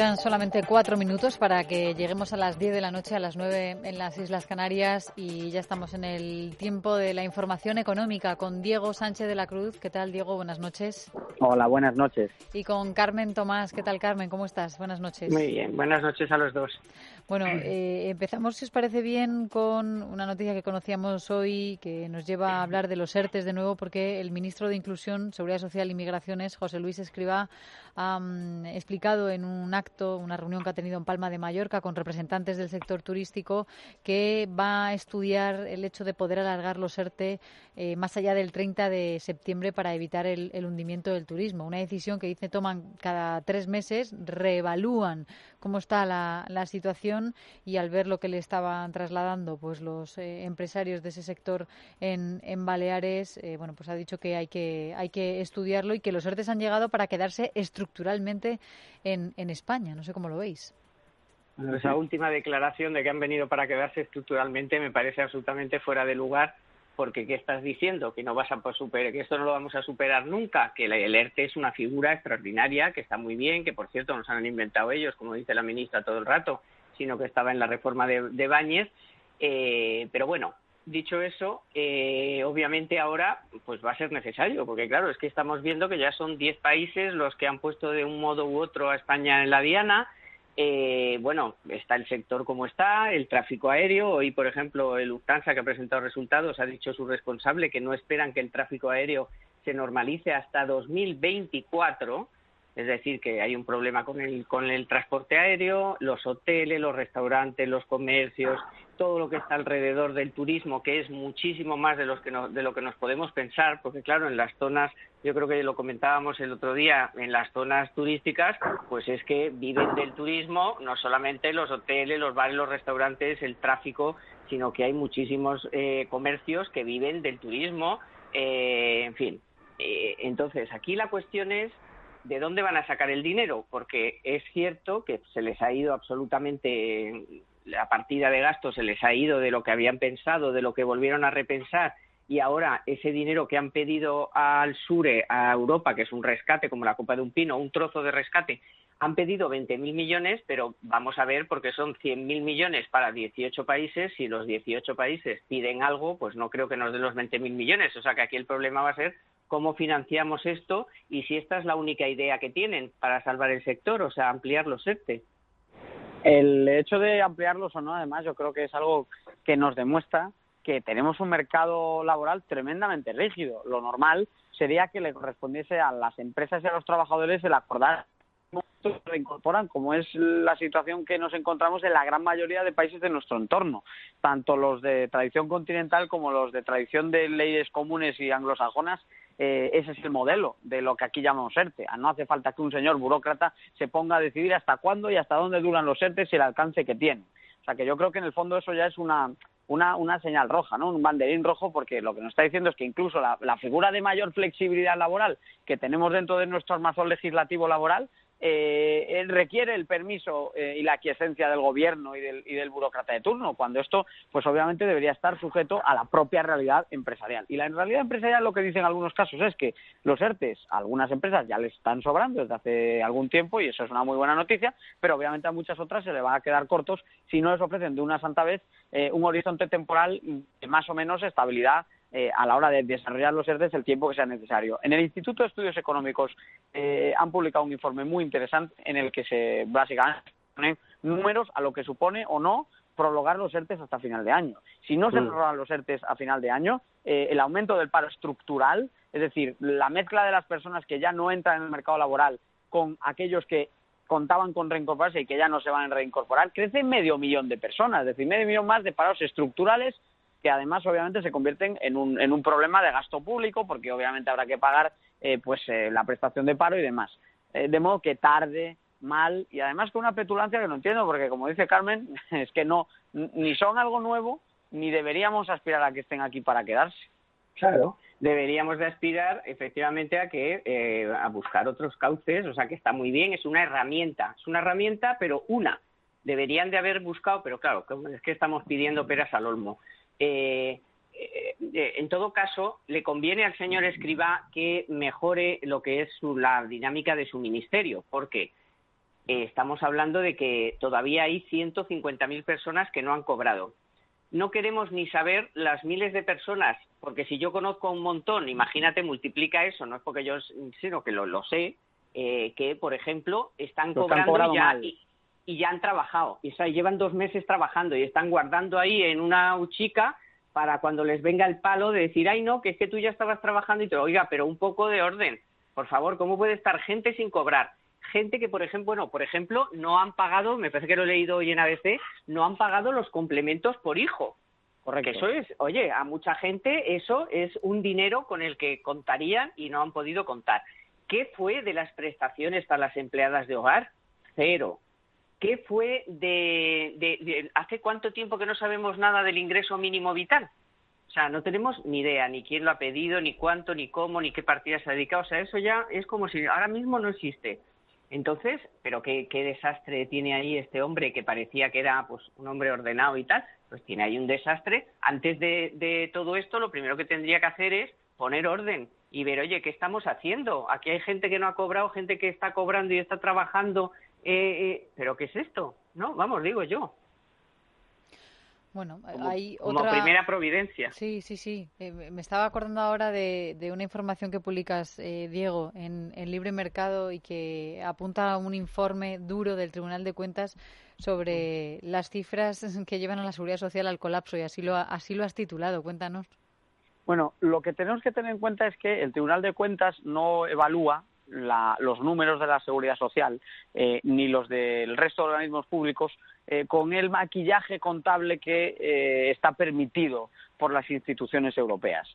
Quedan solamente cuatro minutos para que lleguemos a las diez de la noche, a las nueve en las Islas Canarias y ya estamos en el tiempo de la información económica con Diego Sánchez de la Cruz. ¿Qué tal, Diego? Buenas noches. Hola, buenas noches. Y con Carmen Tomás. ¿Qué tal, Carmen? ¿Cómo estás? Buenas noches. Muy bien, buenas noches a los dos. Bueno, eh, empezamos, si os parece bien, con una noticia que conocíamos hoy que nos lleva a hablar de los ERTES de nuevo porque el ministro de Inclusión, Seguridad Social y Migraciones, José Luis Escriba, ha mm, explicado en un acto una reunión que ha tenido en Palma de Mallorca con representantes del sector turístico, que va a estudiar el hecho de poder alargar los ERTE eh, más allá del 30 de septiembre para evitar el, hundimiento del turismo. Una decisión que dice toman cada tres meses, reevalúan cómo está la, situación y al ver lo que le estaban trasladando pues los eh, empresarios de ese sector en, en Baleares, eh, bueno, pues ha dicho que hay que hay que estudiarlo y que los ERTE han llegado para quedarse estructuralmente en, en España. No sé cómo lo veis. Esa última declaración de que han venido para quedarse estructuralmente me parece absolutamente fuera de lugar porque ¿qué estás diciendo? Que no vas a superar, que esto no lo vamos a superar nunca, que el ERTE es una figura extraordinaria, que está muy bien, que por cierto nos han inventado ellos, como dice la ministra todo el rato, sino que estaba en la reforma de, de Báñez. Eh, pero bueno, dicho eso, eh, obviamente ahora pues va a ser necesario, porque claro, es que estamos viendo que ya son 10 países los que han puesto de un modo u otro a España en la diana. Eh, bueno, está el sector como está, el tráfico aéreo. Hoy, por ejemplo, el Lufthansa, que ha presentado resultados, ha dicho su responsable que no esperan que el tráfico aéreo se normalice hasta 2024 es decir, que hay un problema con el, con el transporte aéreo, los hoteles, los restaurantes, los comercios, todo lo que está alrededor del turismo, que es muchísimo más de, los que de lo que nos podemos pensar, porque claro, en las zonas, yo creo que lo comentábamos el otro día, en las zonas turísticas, pues es que viven del turismo, no solamente los hoteles, los bares, los restaurantes, el tráfico, sino que hay muchísimos eh, comercios que viven del turismo, eh, en fin. Eh, entonces, aquí la cuestión es ¿de dónde van a sacar el dinero? Porque es cierto que se les ha ido absolutamente la partida de gastos, se les ha ido de lo que habían pensado, de lo que volvieron a repensar y ahora ese dinero que han pedido al SURE, a Europa, que es un rescate como la copa de un pino, un trozo de rescate, han pedido 20.000 millones, pero vamos a ver porque son 100.000 millones para 18 países. Si los 18 países piden algo, pues no creo que nos den los 20.000 millones. O sea que aquí el problema va a ser cómo financiamos esto y si esta es la única idea que tienen para salvar el sector, o sea, ampliar los ERTE. El hecho de ampliarlos o no, además, yo creo que es algo que nos demuestra que tenemos un mercado laboral tremendamente rígido. Lo normal sería que le correspondiese a las empresas y a los trabajadores el acordar se reincorporan, como es la situación que nos encontramos en la gran mayoría de países de nuestro entorno, tanto los de tradición continental como los de tradición de leyes comunes y anglosajonas. Eh, ese es el modelo de lo que aquí llamamos ERTE. No hace falta que un señor burócrata se ponga a decidir hasta cuándo y hasta dónde duran los ERTE y el alcance que tienen. O sea que yo creo que en el fondo eso ya es una, una, una señal roja, ¿no? Un banderín rojo, porque lo que nos está diciendo es que incluso la, la figura de mayor flexibilidad laboral que tenemos dentro de nuestro armazón legislativo laboral eh, requiere el permiso eh, y la aquiescencia del gobierno y del, y del burócrata de turno, cuando esto, pues obviamente debería estar sujeto a la propia realidad empresarial. Y la realidad empresarial lo que dicen algunos casos es que los ERTES algunas empresas ya les están sobrando desde hace algún tiempo y eso es una muy buena noticia, pero obviamente a muchas otras se le van a quedar cortos si no les ofrecen de una santa vez eh, un horizonte temporal de más o menos estabilidad eh, a la hora de desarrollar los ERTES el tiempo que sea necesario. En el Instituto de Estudios Económicos eh, han publicado un informe muy interesante en el que se básicamente ponen números a lo que supone o no prolongar los ERTES hasta final de año. Si no se mm. prolongan los ERTES a final de año, eh, el aumento del paro estructural, es decir, la mezcla de las personas que ya no entran en el mercado laboral con aquellos que contaban con reincorporarse y que ya no se van a reincorporar, crece medio millón de personas, es decir, medio millón más de paros estructurales que además obviamente se convierten en un, en un problema de gasto público porque obviamente habrá que pagar eh, pues eh, la prestación de paro y demás. Eh, de modo que tarde, mal y además con una petulancia que no entiendo porque como dice Carmen es que no ni son algo nuevo ni deberíamos aspirar a que estén aquí para quedarse. Claro, deberíamos de aspirar efectivamente a que eh, a buscar otros cauces, o sea que está muy bien, es una herramienta, es una herramienta, pero una. Deberían de haber buscado, pero claro, es que estamos pidiendo peras al olmo. Eh, eh, en todo caso, le conviene al señor Escriba que mejore lo que es la dinámica de su ministerio, porque estamos hablando de que todavía hay 150.000 personas que no han cobrado. No queremos ni saber las miles de personas, porque si yo conozco un montón, imagínate, multiplica eso, no es porque yo, sino que lo, sé, eh, que, por ejemplo, están cobrando ya y, ya han trabajado, y llevan dos meses trabajando y están guardando ahí en una uchica para cuando les venga el palo de decir, ay, no, que es que tú ya estabas trabajando y te oiga, pero un poco de orden. Por favor, ¿cómo puede estar gente sin cobrar? gente que, por ejemplo, bueno, por ejemplo, no han pagado, me parece que lo he leído hoy en ABC, no han pagado los complementos por hijo. Correcto. eso es, oye, a mucha gente eso es un dinero con el que contarían y no han podido contar. ¿Qué fue de las prestaciones para las empleadas de hogar? Cero. ¿Qué fue de, de, hace cuánto tiempo que no sabemos nada del ingreso mínimo vital? O sea, no tenemos ni idea, ni quién lo ha pedido, ni cuánto, ni cómo, ni qué partida se ha dedicado. O sea, eso ya es como si ahora mismo no existe. Entonces, pero qué, desastre tiene ahí este hombre que parecía que era pues un hombre ordenado y tal, pues tiene ahí un desastre. Antes de, todo esto, lo primero que tendría que hacer es poner orden y ver, oye, ¿qué estamos haciendo? Aquí hay gente que no ha cobrado, gente que está cobrando y está trabajando, eh, eh, pero ¿qué es esto? No, vamos, digo yo. Bueno, hay otra... Como primera providencia. Sí, sí, sí. Eh, me estaba acordando ahora de, una información que publicas, eh, Diego, en, Libre Mercado y que apunta a un informe duro del Tribunal de Cuentas sobre las cifras que llevan a la Seguridad Social al colapso y así lo, así lo has titulado. Cuéntanos. Bueno, lo que tenemos que tener en cuenta es que el Tribunal de Cuentas no evalúa los números de la seguridad social eh, ni los del resto de organismos públicos eh, con el maquillaje contable que eh, está permitido por las instituciones europeas.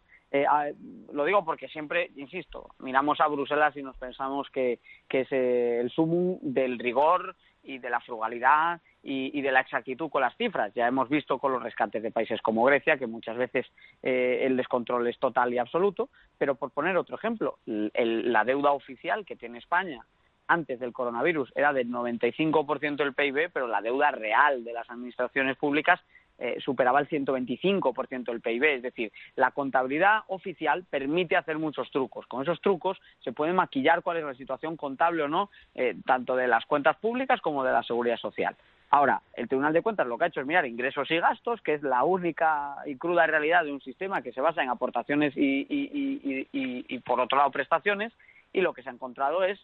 lo digo porque siempre, insisto, miramos a Bruselas y nos pensamos que, que es el sumum del rigor y de la frugalidad y, de la exactitud con las cifras. Ya hemos visto con los rescates de países como Grecia que muchas veces eh, el descontrol es total y absoluto, pero por poner otro ejemplo, la deuda oficial que tiene España antes del coronavirus era del 95% del PIB, pero la deuda real de las administraciones públicas eh, superaba el 125% del PIB. Es decir, la contabilidad oficial permite hacer muchos trucos. Con esos trucos se puede maquillar cuál es la situación contable o no, eh, tanto de las cuentas públicas como de la seguridad social. Ahora, el Tribunal de Cuentas lo que ha hecho es mirar ingresos y gastos, que es la única y cruda realidad de un sistema que se basa en aportaciones y, por otro lado, prestaciones, y lo que se ha encontrado es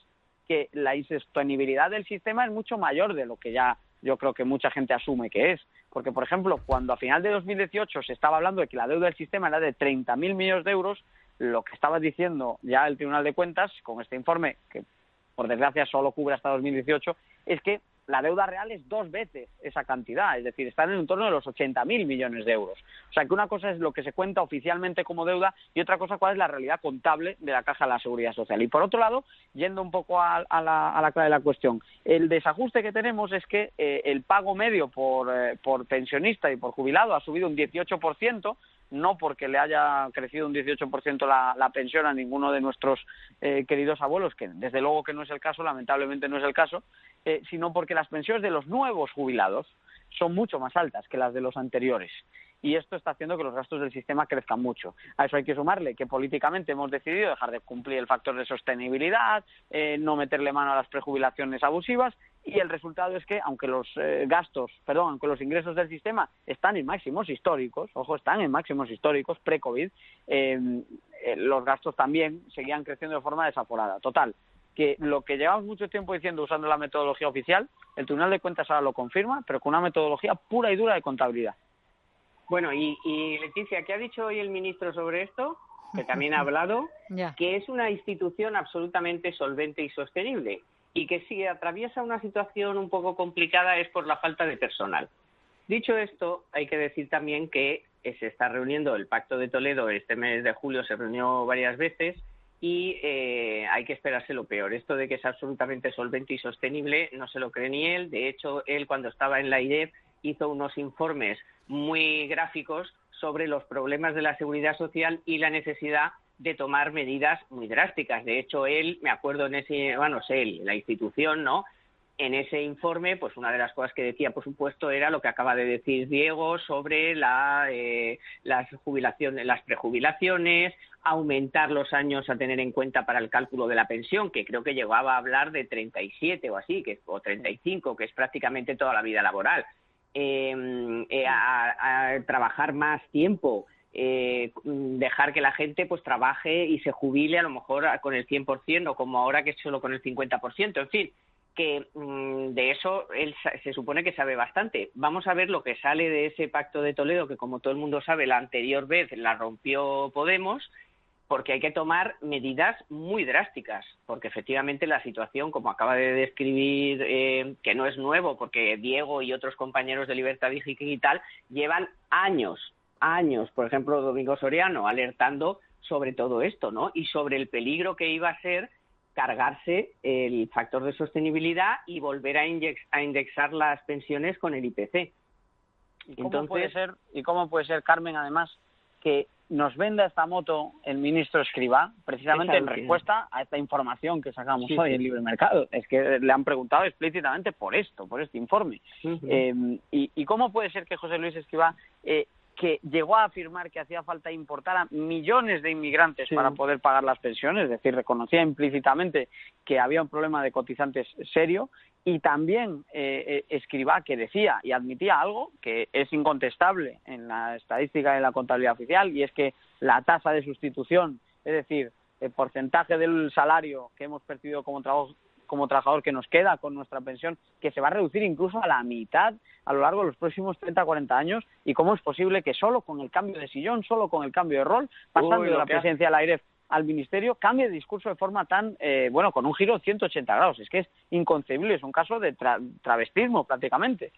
que la insostenibilidad del sistema es mucho mayor de lo que ya yo creo que mucha gente asume que es. Porque, por ejemplo, cuando a final de 2018 se estaba hablando de que la deuda del sistema era de 30.000 millones de euros, lo que estaba diciendo ya el Tribunal de Cuentas, con este informe, que por desgracia solo cubre hasta 2018, es que la deuda real es dos veces esa cantidad, es decir, está en el entorno de los 80.000 millones de euros. O sea que una cosa es lo que se cuenta oficialmente como deuda y otra cosa cuál es la realidad contable de la Caja de la Seguridad Social. Y por otro lado, yendo un poco a, la, clave de la cuestión, el desajuste que tenemos es que eh, el pago medio por, eh, por pensionista y por jubilado ha subido un 18%, no porque le haya crecido un 18% la, la pensión a ninguno de nuestros eh, queridos abuelos, que desde luego que no es el caso, lamentablemente no es el caso, eh, sino porque las pensiones de los nuevos jubilados son mucho más altas que las de los anteriores y esto está haciendo que los gastos del sistema crezcan mucho. A eso hay que sumarle que políticamente hemos decidido dejar de cumplir el factor de sostenibilidad, eh, no meterle mano a las prejubilaciones abusivas y el resultado es que aunque los eh, gastos, perdón, aunque los ingresos del sistema están en máximos históricos, ojo, están en máximos históricos pre-COVID, eh, los gastos también seguían creciendo de forma desaforada. Total, que lo que llevamos mucho tiempo diciendo usando la metodología oficial, el Tribunal de Cuentas ahora lo confirma, pero con una metodología pura y dura de contabilidad. Bueno, y, Leticia, ¿qué ha dicho hoy el ministro sobre esto? Que también ha hablado, que es una institución absolutamente solvente y sostenible y que si atraviesa una situación un poco complicada es por la falta de personal. Dicho esto, hay que decir también que se está reuniendo el Pacto de Toledo este mes de julio, se reunió varias veces y eh, hay que esperarse lo peor. Esto de que es absolutamente solvente y sostenible no se lo cree ni él. De hecho, él cuando estaba en la IDEF hizo unos informes muy gráficos sobre los problemas de la seguridad social y la necesidad de tomar medidas muy drásticas. De hecho, él, me acuerdo en ese, bueno, sé, la institución, ¿no? En ese informe, pues una de las cosas que decía, por supuesto, era lo que acaba de decir Diego sobre la, eh, las jubilaciones, las prejubilaciones, aumentar los años a tener en cuenta para el cálculo de la pensión, que creo que llegaba a hablar de 37 o así, que, o 35, que es prácticamente toda la vida laboral. Eh, eh, a, trabajar más tiempo, eh, dejar que la gente pues trabaje y se jubile a lo mejor con el 100% o como ahora que es solo con el 50%. En fin, que mm, de eso él se supone que sabe bastante. Vamos a ver lo que sale de ese pacto de Toledo, que como todo el mundo sabe, la anterior vez la rompió Podemos, porque hay que tomar medidas muy drásticas, porque efectivamente la situación, como acaba de describir, eh, que no es nuevo, porque Diego y otros compañeros de Libertad Digital llevan años años, por ejemplo, Domingo Soriano, alertando sobre todo esto, ¿no? Y sobre el peligro que iba a ser cargarse el factor de sostenibilidad y volver a, indexar las pensiones con el IPC. ¿Y cómo, puede ser, ¿Y cómo puede ser, Carmen, además, que nos venda esta moto el ministro Escriba, precisamente en respuesta a esta información que sacamos hoy en Libre Mercado. Es que le han preguntado explícitamente por esto, por este informe. Eh, y, cómo puede ser que José Luis Escriba eh, que llegó a afirmar que hacía falta importar a millones de inmigrantes para poder pagar las pensiones, es decir, reconocía implícitamente que había un problema de cotizantes serio y también eh, eh que decía y admitía algo que es incontestable en la estadística de la contabilidad oficial y es que la tasa de sustitución, es decir, el porcentaje del salario que hemos percibido como trabajo como trabajador que nos queda con nuestra pensión, que se va a reducir incluso a la mitad a lo largo de los próximos 30, 40 años, y cómo es posible que solo con el cambio de sillón, solo con el cambio de rol, pasando de la presidencia del aire al ministerio, cambie de discurso de forma tan, eh, bueno, con un giro de 180 grados. Es que es inconcebible, es un caso de travestismo prácticamente.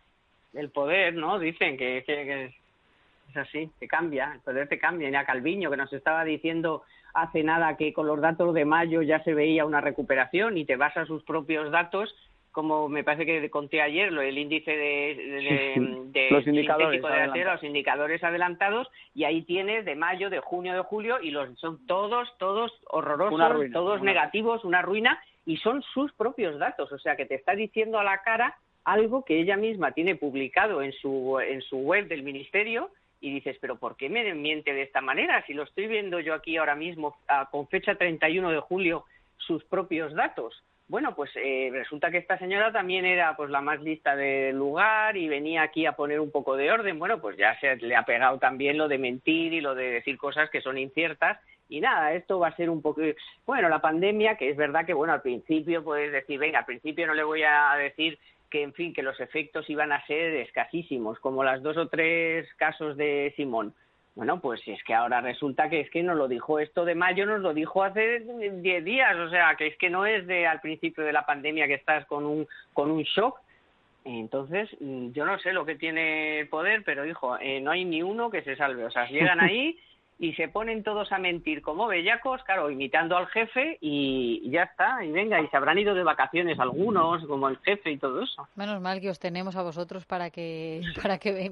El poder, ¿no? Dicen que, que, es así, que cambia, el poder te cambia. Y a Calviño, que nos estaba diciendo hace nada que con los datos de mayo ya se veía una recuperación y te vas a sus propios datos, como me parece que conté ayer, lo, el índice de, los indicadores de los indicadores adelantados, y ahí tienes de mayo, de junio, de julio, y los son todos, todos horrorosos, todos negativos, una ruina, y son sus propios datos, o sea que te está diciendo a la cara algo que ella misma tiene publicado en su, en su web del ministerio y dices, pero ¿por qué me miente de esta manera? Si lo estoy viendo yo aquí ahora mismo, con fecha 31 de julio, sus propios datos. Bueno, pues eh, resulta que esta señora también era pues la más lista del lugar y venía aquí a poner un poco de orden. Bueno, pues ya se le ha pegado también lo de mentir y lo de decir cosas que son inciertas. Y nada, esto va a ser un poco... Bueno, la pandemia, que es verdad que, bueno, al principio puedes decir, venga, al principio no le voy a decir que, en fin, que los efectos iban a ser escasísimos, como las dos o tres casos de Simón. Bueno, pues es que ahora resulta que es que nos lo dijo esto de mayo, nos lo dijo hace diez días, o sea, que es que no es de al principio de la pandemia que estás con un, con un shock. Entonces, yo no sé lo que tiene el poder, pero hijo, eh, no hay ni uno que se salve. O sea, llegan ahí y se ponen todos a mentir como bellacos, claro, imitando al jefe y ya está, y venga, y se habrán ido de vacaciones algunos, como el jefe y todo eso. Menos mal que os tenemos a vosotros para que para que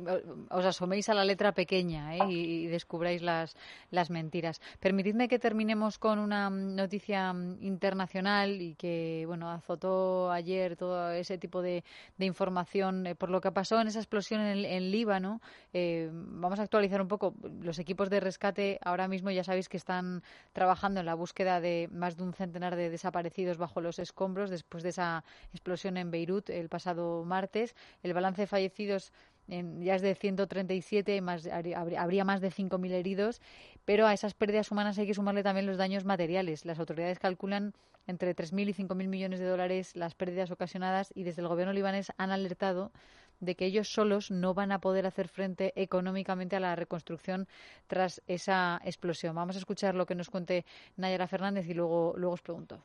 os asoméis a la letra pequeña ¿eh? y, descubráis las, las mentiras. Permitidme que terminemos con una noticia internacional y que, bueno, azotó ayer todo ese tipo de, de información eh, por lo que pasó en esa explosión en, en Líbano. Eh, vamos a actualizar un poco los equipos de rescate ahora mismo ya sabéis que están trabajando en la búsqueda de más de un centenar de desaparecidos bajo los escombros después de esa explosión en Beirut el pasado martes. El balance de fallecidos ya es de 137, más, habría más de 5.000 heridos, pero a esas pérdidas humanas hay que sumarle también los daños materiales. Las autoridades calculan entre 3.000 y 5.000 millones de dólares las pérdidas ocasionadas y desde el gobierno libanés han alertado de que ellos solos no van a poder hacer frente económicamente a la reconstrucción tras esa explosión. Vamos a escuchar lo que nos cuente Nayara Fernández y luego, luego os pregunto.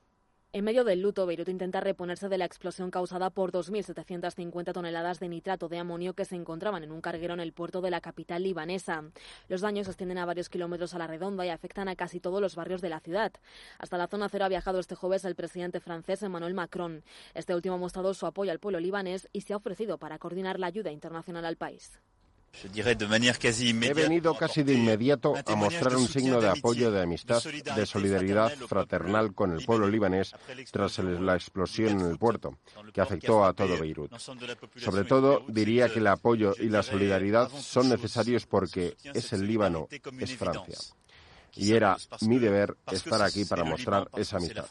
En medio del luto, Beirut intenta reponerse de la explosión causada por 2.750 toneladas de nitrato de amonio que se encontraban en un carguero en el puerto de la capital libanesa. Los daños extienden a varios kilómetros a la redonda y afectan a casi todos los barrios de la ciudad. Hasta la zona cero ha viajado este jueves el presidente francés Emmanuel Macron. Este último ha mostrado su apoyo al pueblo libanés y se ha ofrecido para coordinar la ayuda internacional al país. He venido casi de inmediato a mostrar un signo de apoyo, de amistad, de solidaridad fraternal con el pueblo libanés tras la explosión en el puerto, que afectó a todo Beirut. Sobre todo, diría que el apoyo y la solidaridad son necesarios porque es el Líbano, es Francia. Y era mi deber estar aquí para mostrar esa amistad.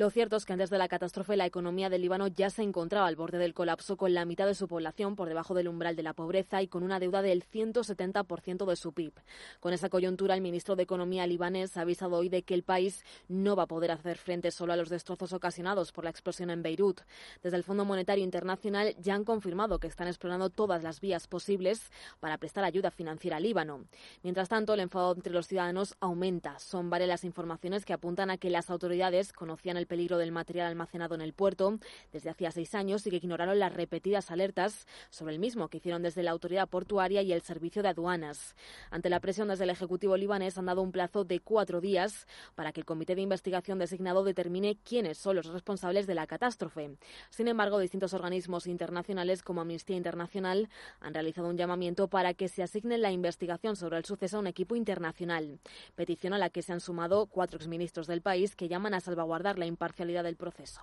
Lo cierto es que antes de la catástrofe la economía del Líbano ya se encontraba al borde del colapso con la mitad de su población por debajo del umbral de la pobreza y con una deuda del 170% de su PIB. Con esa coyuntura, el ministro de Economía libanés ha avisado hoy de que el país no va a poder hacer frente solo a los destrozos ocasionados por la explosión en Beirut. Desde el Fondo Monetario Internacional ya han confirmado que están explorando todas las vías posibles para prestar ayuda financiera al Líbano. Mientras tanto, el enfado entre los ciudadanos aumenta. Son varias las informaciones que apuntan a que las autoridades conocían el peligro del material almacenado en el puerto desde hacía seis años y que ignoraron las repetidas alertas sobre el mismo que hicieron desde la autoridad portuaria y el servicio de aduanas. Ante la presión desde el Ejecutivo libanés han dado un plazo de cuatro días para que el comité de investigación designado determine quiénes son los responsables de la catástrofe. Sin embargo, distintos organismos internacionales como Amnistía Internacional han realizado un llamamiento para que se asigne la investigación sobre el suceso a un equipo internacional, petición a la que se han sumado cuatro exministros del país que llaman a salvaguardar la parcialidad del proceso.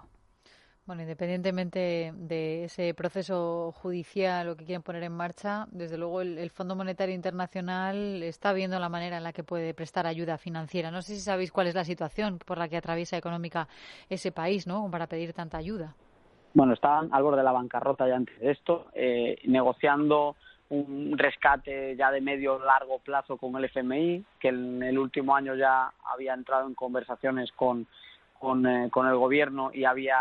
Bueno, independientemente de ese proceso judicial o que quieren poner en marcha, desde luego el, Fondo Monetario Internacional está viendo la manera en la que puede prestar ayuda financiera. No sé si sabéis cuál es la situación por la que atraviesa económica ese país, ¿no? Para pedir tanta ayuda. Bueno, estaban al borde de la bancarrota ya antes de esto, eh, negociando un rescate ya de medio largo plazo con el FMI, que en el último año ya había entrado en conversaciones con con, eh, con el gobierno y había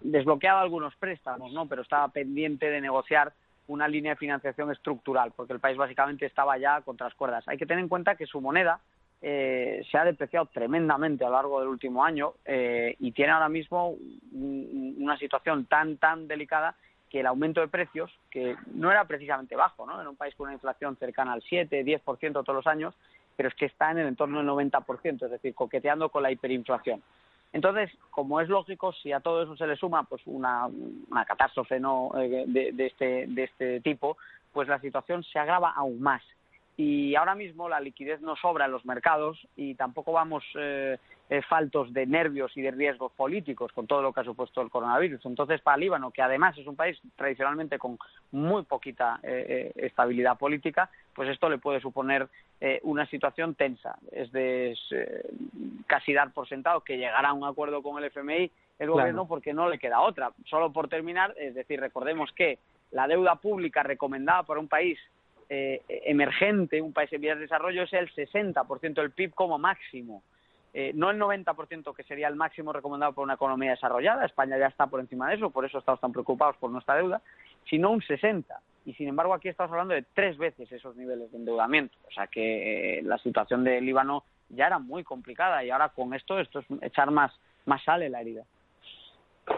desbloqueado algunos préstamos, ¿no? Pero estaba pendiente de negociar una línea de financiación estructural, porque el país básicamente estaba ya contra las cuerdas. Hay que tener en cuenta que su moneda eh, se ha depreciado tremendamente a lo largo del último año eh, y tiene ahora mismo una situación tan, tan delicada que el aumento de precios, que no era precisamente bajo, ¿no? En un país con una inflación cercana al 7, 10% todos los años, pero es que está en el entorno del 90%, es decir, coqueteando con la hiperinflación. Entonces, como es lógico, si a todo eso se le suma pues una, catástrofe no eh, de, este, de este tipo, pues la situación se agrava aún más. Y ahora mismo la liquidez no sobra en los mercados y tampoco vamos eh, eh, faltos de nervios y de riesgos políticos con todo lo que ha supuesto el coronavirus. Entonces, para Líbano, que además es un país tradicionalmente con muy poquita estabilidad política, pues esto le puede suponer eh, una situación tensa. Es de casi dar por sentado que llegará a un acuerdo con el FMI el gobierno porque no le queda otra. Solo por terminar, es decir, recordemos que la deuda pública recomendada para un país eh, emergente, un país en vías de desarrollo, es el 60% del PIB como máximo. Eh, no el 90% que sería el máximo recomendado por una economía desarrollada, España ya está por encima de eso, por eso estamos tan preocupados por nuestra deuda, sino un 60%. Y sin embargo aquí estamos hablando de tres veces esos niveles de endeudamiento. O sea que eh, la situación del Líbano ya era muy complicada y ahora con esto, esto es echar más, más sal en la herida.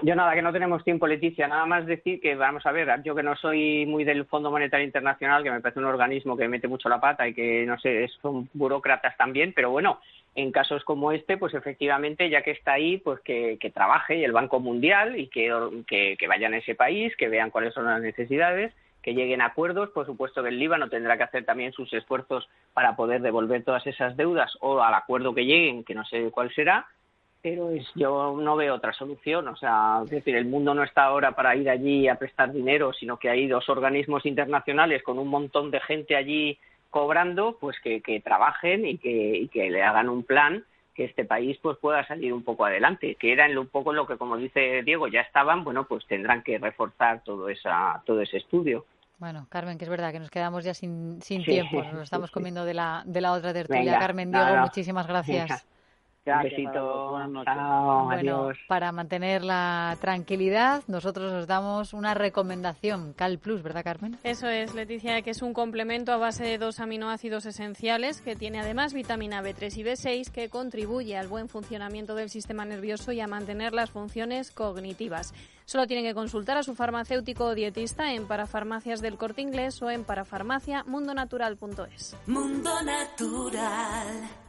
Yo nada, que no tenemos tiempo, Leticia. Nada más decir que, vamos a ver, yo que no soy muy del Fondo Monetario Internacional, que me parece un organismo que mete mucho la pata y que, no sé, son burócratas también, pero bueno, en casos como este, pues efectivamente, ya que está ahí, pues que, trabaje y el Banco Mundial y que, que, vayan a ese país, que vean cuáles son las necesidades, que lleguen a acuerdos. Por supuesto que el Líbano tendrá que hacer también sus esfuerzos para poder devolver todas esas deudas o al acuerdo que lleguen, que no sé cuál será. Pero es, yo no veo otra solución. O sea, es decir, el mundo no está ahora para ir allí a prestar dinero, sino que hay dos organismos internacionales con un montón de gente allí cobrando, pues que, trabajen y que, que le hagan un plan que este país pues pueda salir un poco adelante, que era en un poco lo que, como dice Diego, ya estaban, bueno, pues tendrán que reforzar todo, esa, todo ese estudio. Bueno, Carmen, que es verdad que nos quedamos ya sin, sin tiempo, nos estamos comiendo de la, de la otra tertulia. Carmen, Diego, muchísimas gracias. Un besito. bueno, para mantener la tranquilidad, nosotros os damos una recomendación, Cal Plus, ¿verdad, Carmen? Eso es, Leticia, que es un complemento a base de dos aminoácidos esenciales que tiene además vitamina B3 y B6 que contribuye al buen funcionamiento del sistema nervioso y a mantener las funciones cognitivas. Solo tienen que consultar a su farmacéutico o dietista en parafarmacias del corte inglés o en parafarmaciamundonatural.es. Mundo Natural.